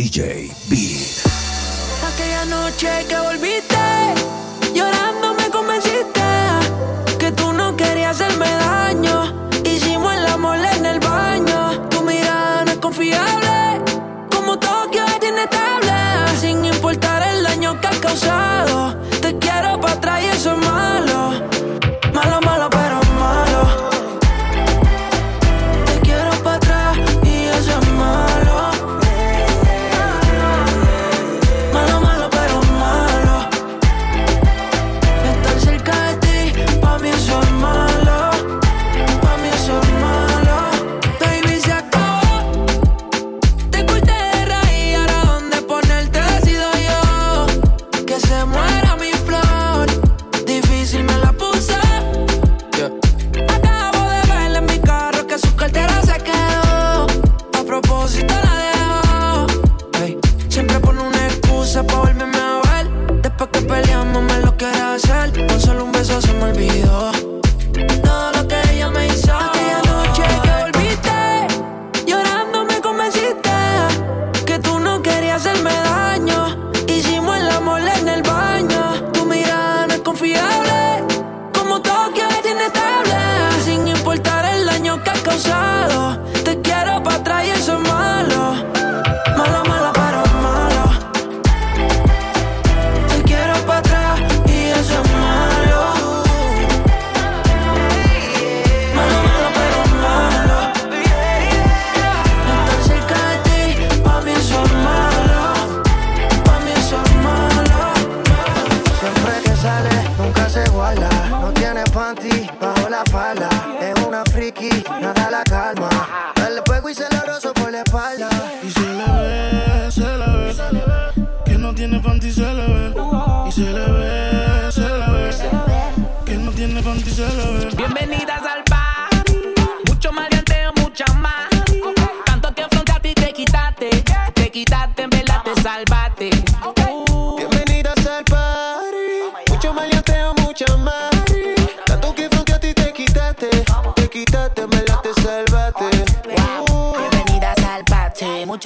DJ Beat. Aquella noche que volviste,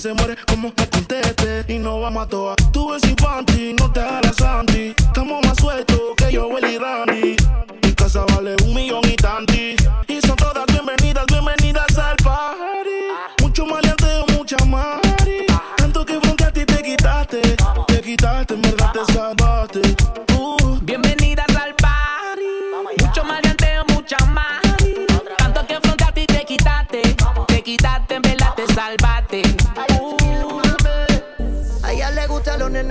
Se muere como me conteste. Y no vamos a toa. Tú ves infantil, no te hagas Santi. Estamos más sueltos que yo, Willy Randy. Mi casa vale un millón y tanti. Y son todas bienvenidas, bienvenidas al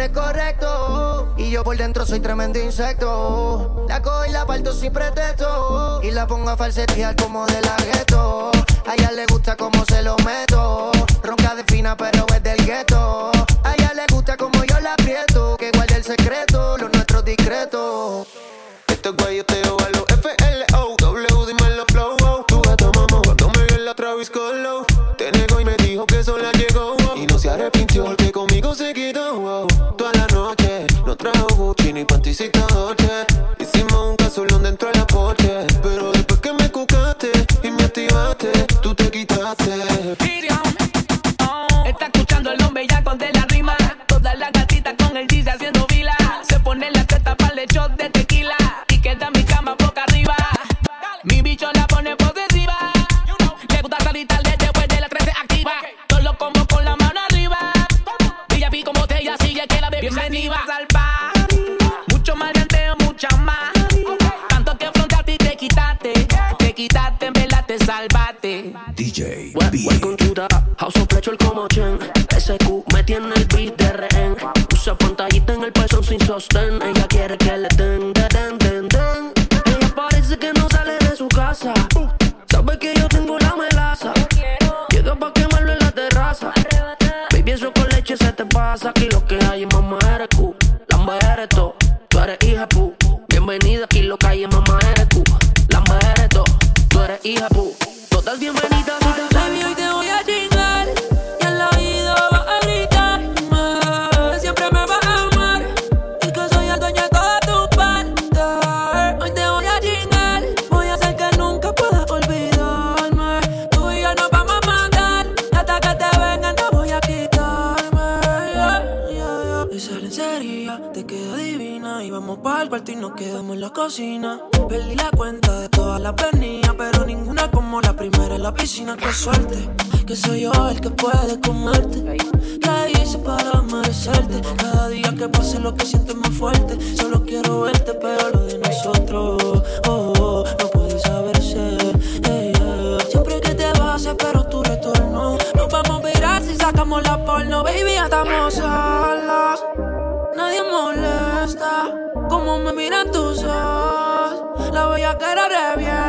correctos. Y yo por dentro soy tremendo insecto. La cojo y la parto sin pretexto. Y la pongo a falsetear como de la gueto. A ella le gusta como se lo meto. Ronca de fina, pero es del gueto. A ella le gusta como yo la aprieto. Que guarde el secreto, lo nuestro discreto. Este guayoteo House of Pressure como Chen. SQ me tiene el beat de rehén. Usa pantallita en el pezón sin sostén. Ella quiere que le den, de den, den, den. Ella parece que no sale de su casa. Uh, sabe que yo tengo la melaza. Llega pa' quemarlo en la terraza. Baby, eso con leche se te pasa. Aquí lo que hay es mamá eres Q. Lamba eres to. Tú eres hija pu. Bienvenida, aquí lo que hay es mamá eres Q. Lamba eres to. Tú eres hija pu. en la cocina. Perdí la cuenta de todas las venidas, pero ninguna como la primera en la piscina. Qué suerte, que soy yo el que puede comerte. ¿Qué hice para merecerte? Cada día que pase lo que sientes más fuerte. Solo quiero verte, pero lo de nosotros oh, oh, no puede saberse. Hey, yeah. Eh. Siempre que te vas, espero tu retorno. Nos vamos a mirar si sacamos la porno, baby, estamos. Ah. me miran tus ojos, la voy a querer bien.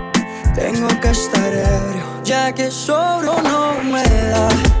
tengo que estar ebrio, ya que sobro no me da.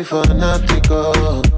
boy for not to go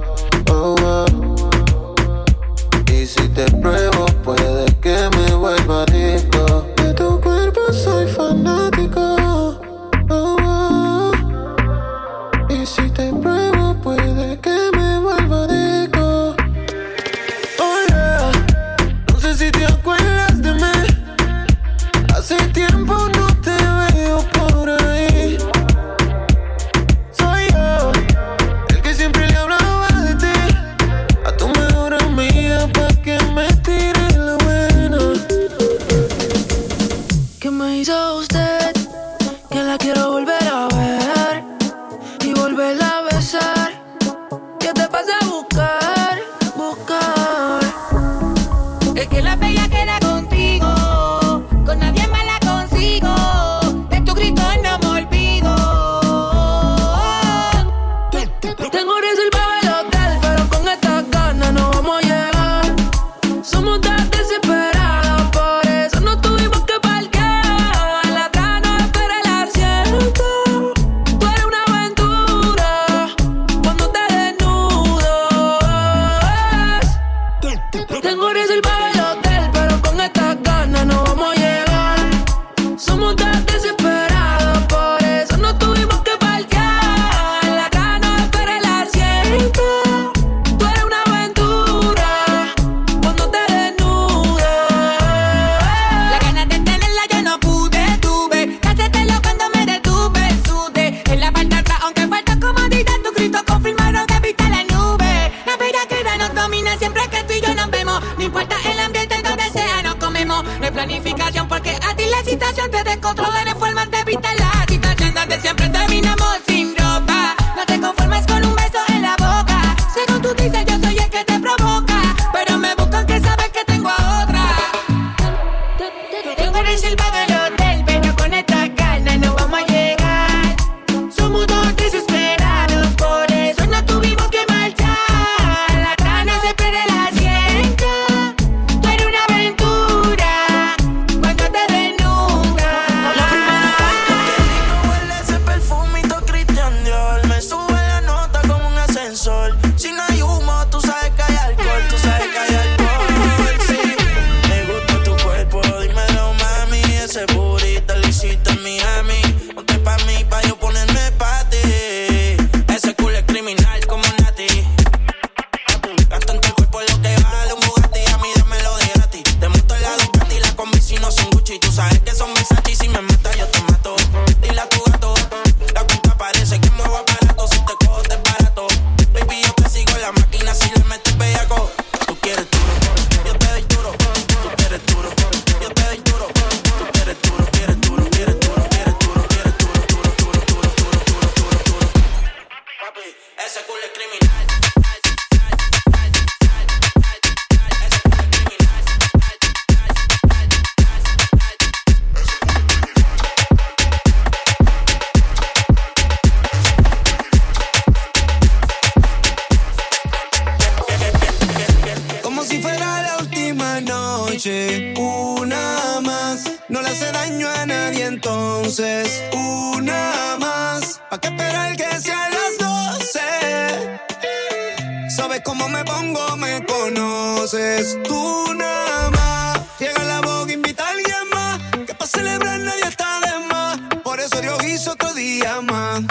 cómo me pongo, me conoces. Tú nada más. Llega la voz, invita a alguien más. Que para celebrar nadie está de más. Por eso Dios hizo otro día más.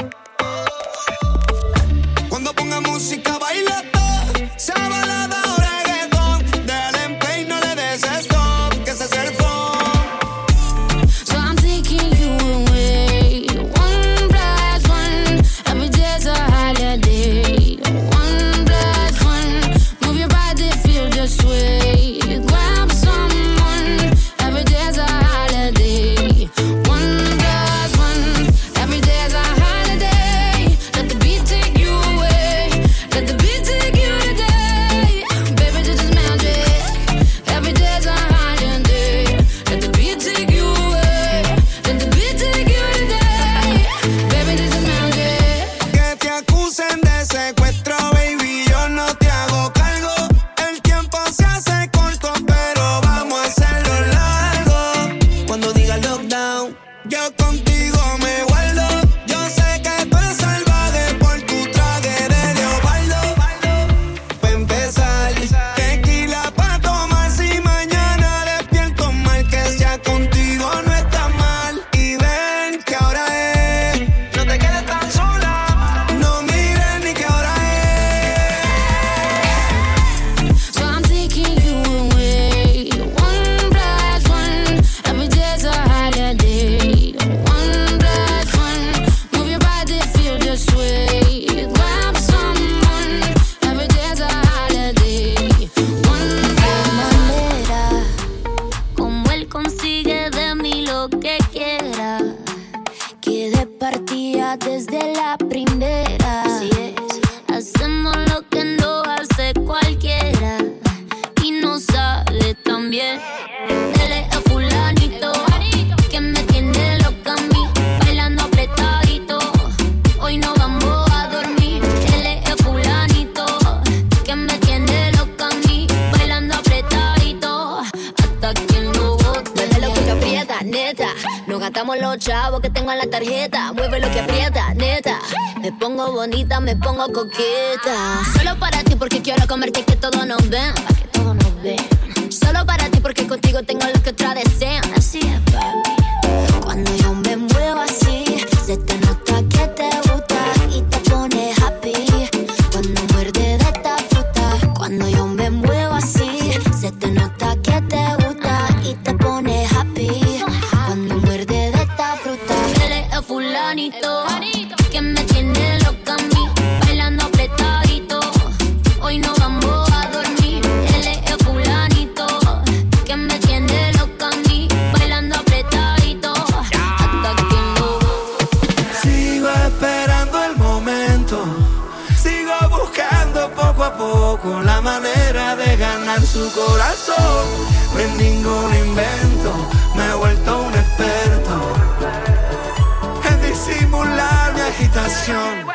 Yo contigo me voy. Nos gastamos los chavos que tengo en la tarjeta. Mueve lo que aprieta, neta. Me pongo bonita, me pongo coqueta. Solo para ti porque quiero comerte que todos nos ven. Nos. Solo para ti porque contigo tengo lo que otra desean. Así es, papi. Cuando yo me su corazón. No es ningún invento, me he vuelto un experto en disimular mi agitación.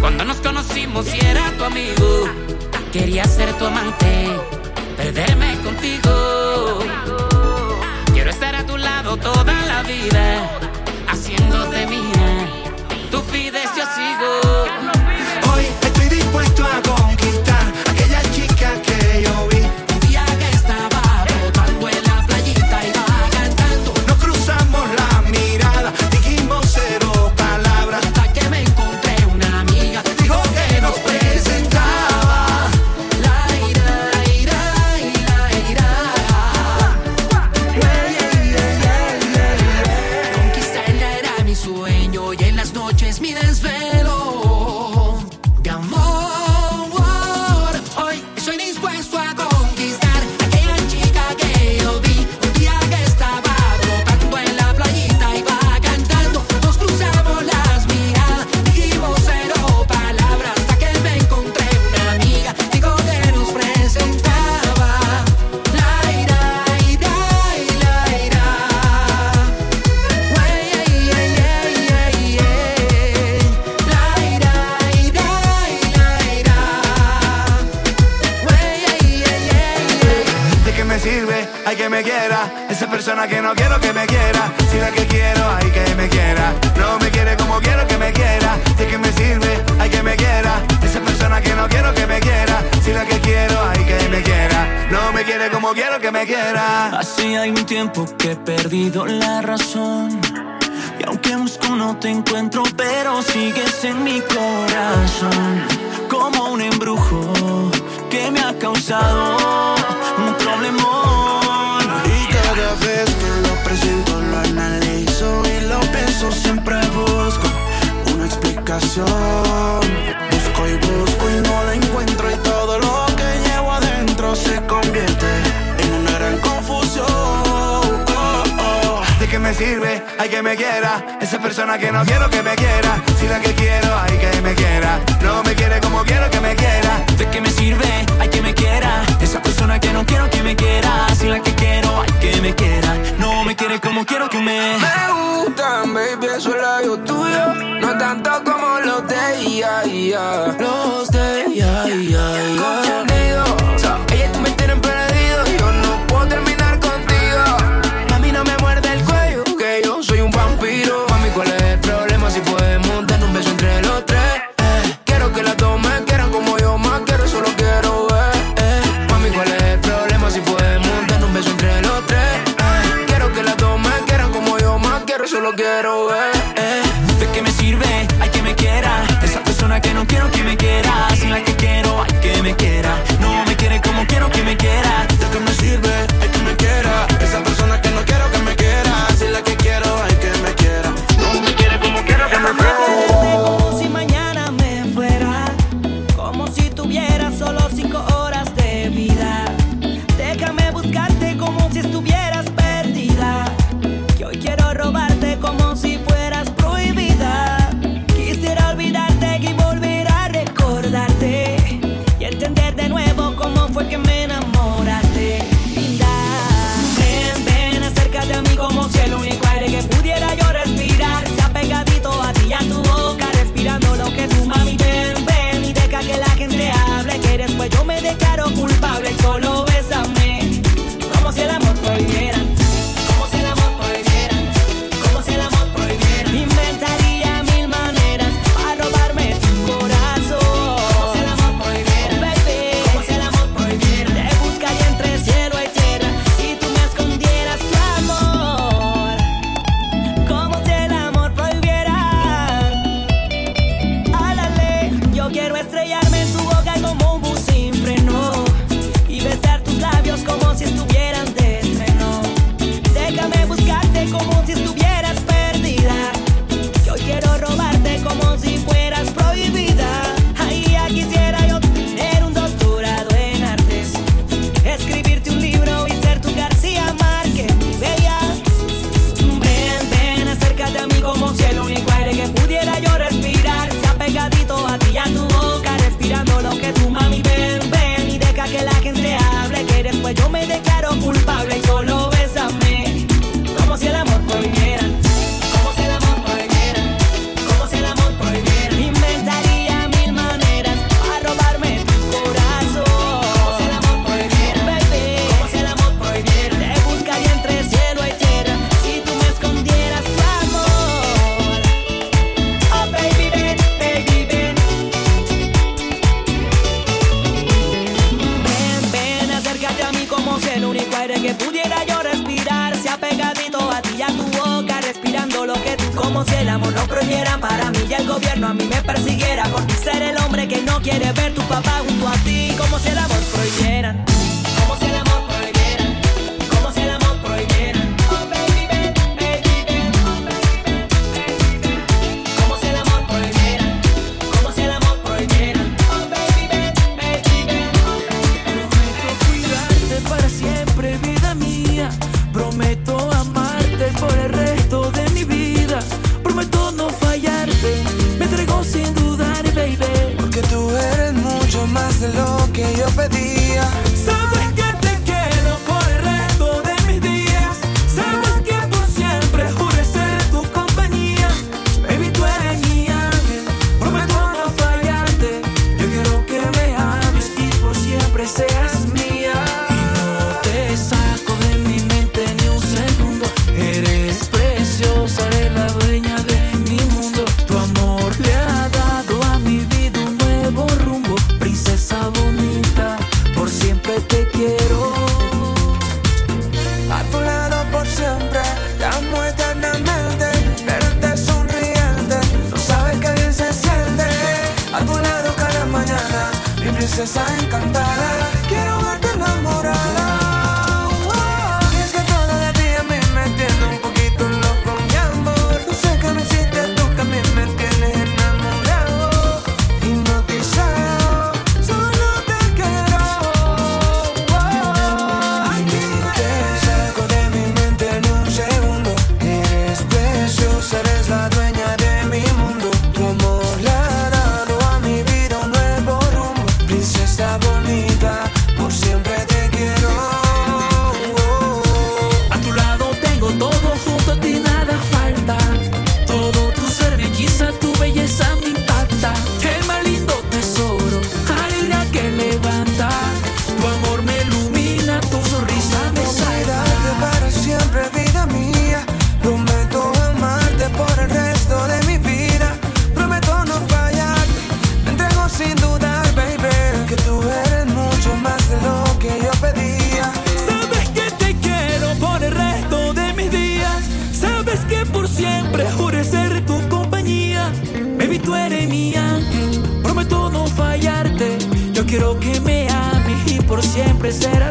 Cuando nos conocimos y era tu amigo, quería ser tu amante, perderme contigo. Quiero estar a tu lado toda la vida, haciéndote mía. Tú pides, yo sigo. Hoy estoy dispuesto a conquistar que no quiero que me quiera. Si la que quiero, hay que me quiera. No me quiere como quiero que me quiera. ¿De qué me sirve? Hay que me quiera. Esa persona que no quiero que me quiera. Si la que quiero, hay que me quiera. No me quiere como quiero que me quiera. Hace algún tiempo que he perdido la razón. Y aunque busco no te encuentro, pero sigues en mi corazón. Como un embrujo que me ha causado un problemón. Vez que lo presento lo analizo y lo pienso siempre busco una explicación. Busco y busco y no la encuentro y todo lo que llevo adentro se convierte en una gran confusión. Oh, oh. ¿De qué me sirve? hay que me quiera. Esa persona que no quiero que me quiera. Si la que quiero, hay que me quiera. No me quiere como quiero que me quiera. Tanto como los de IA. Los de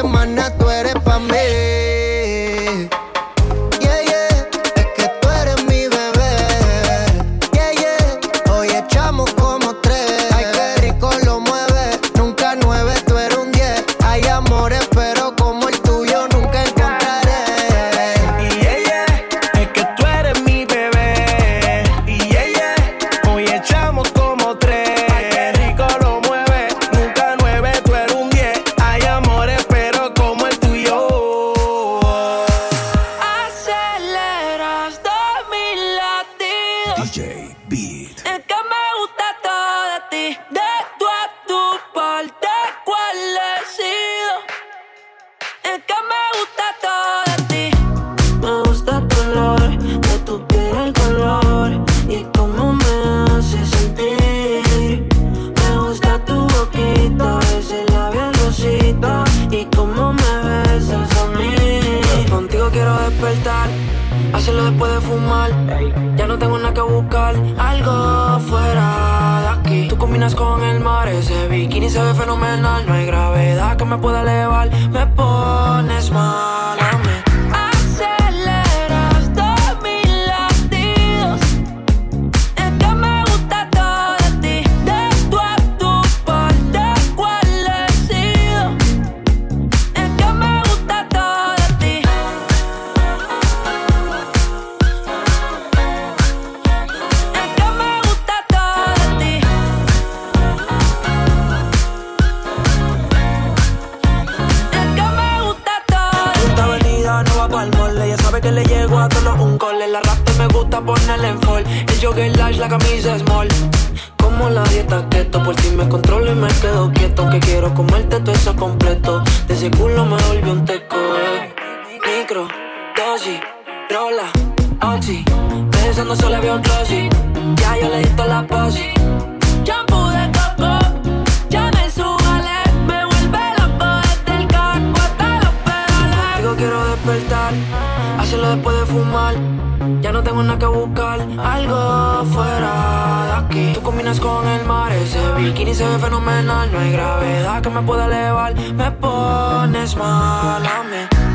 semana follow me.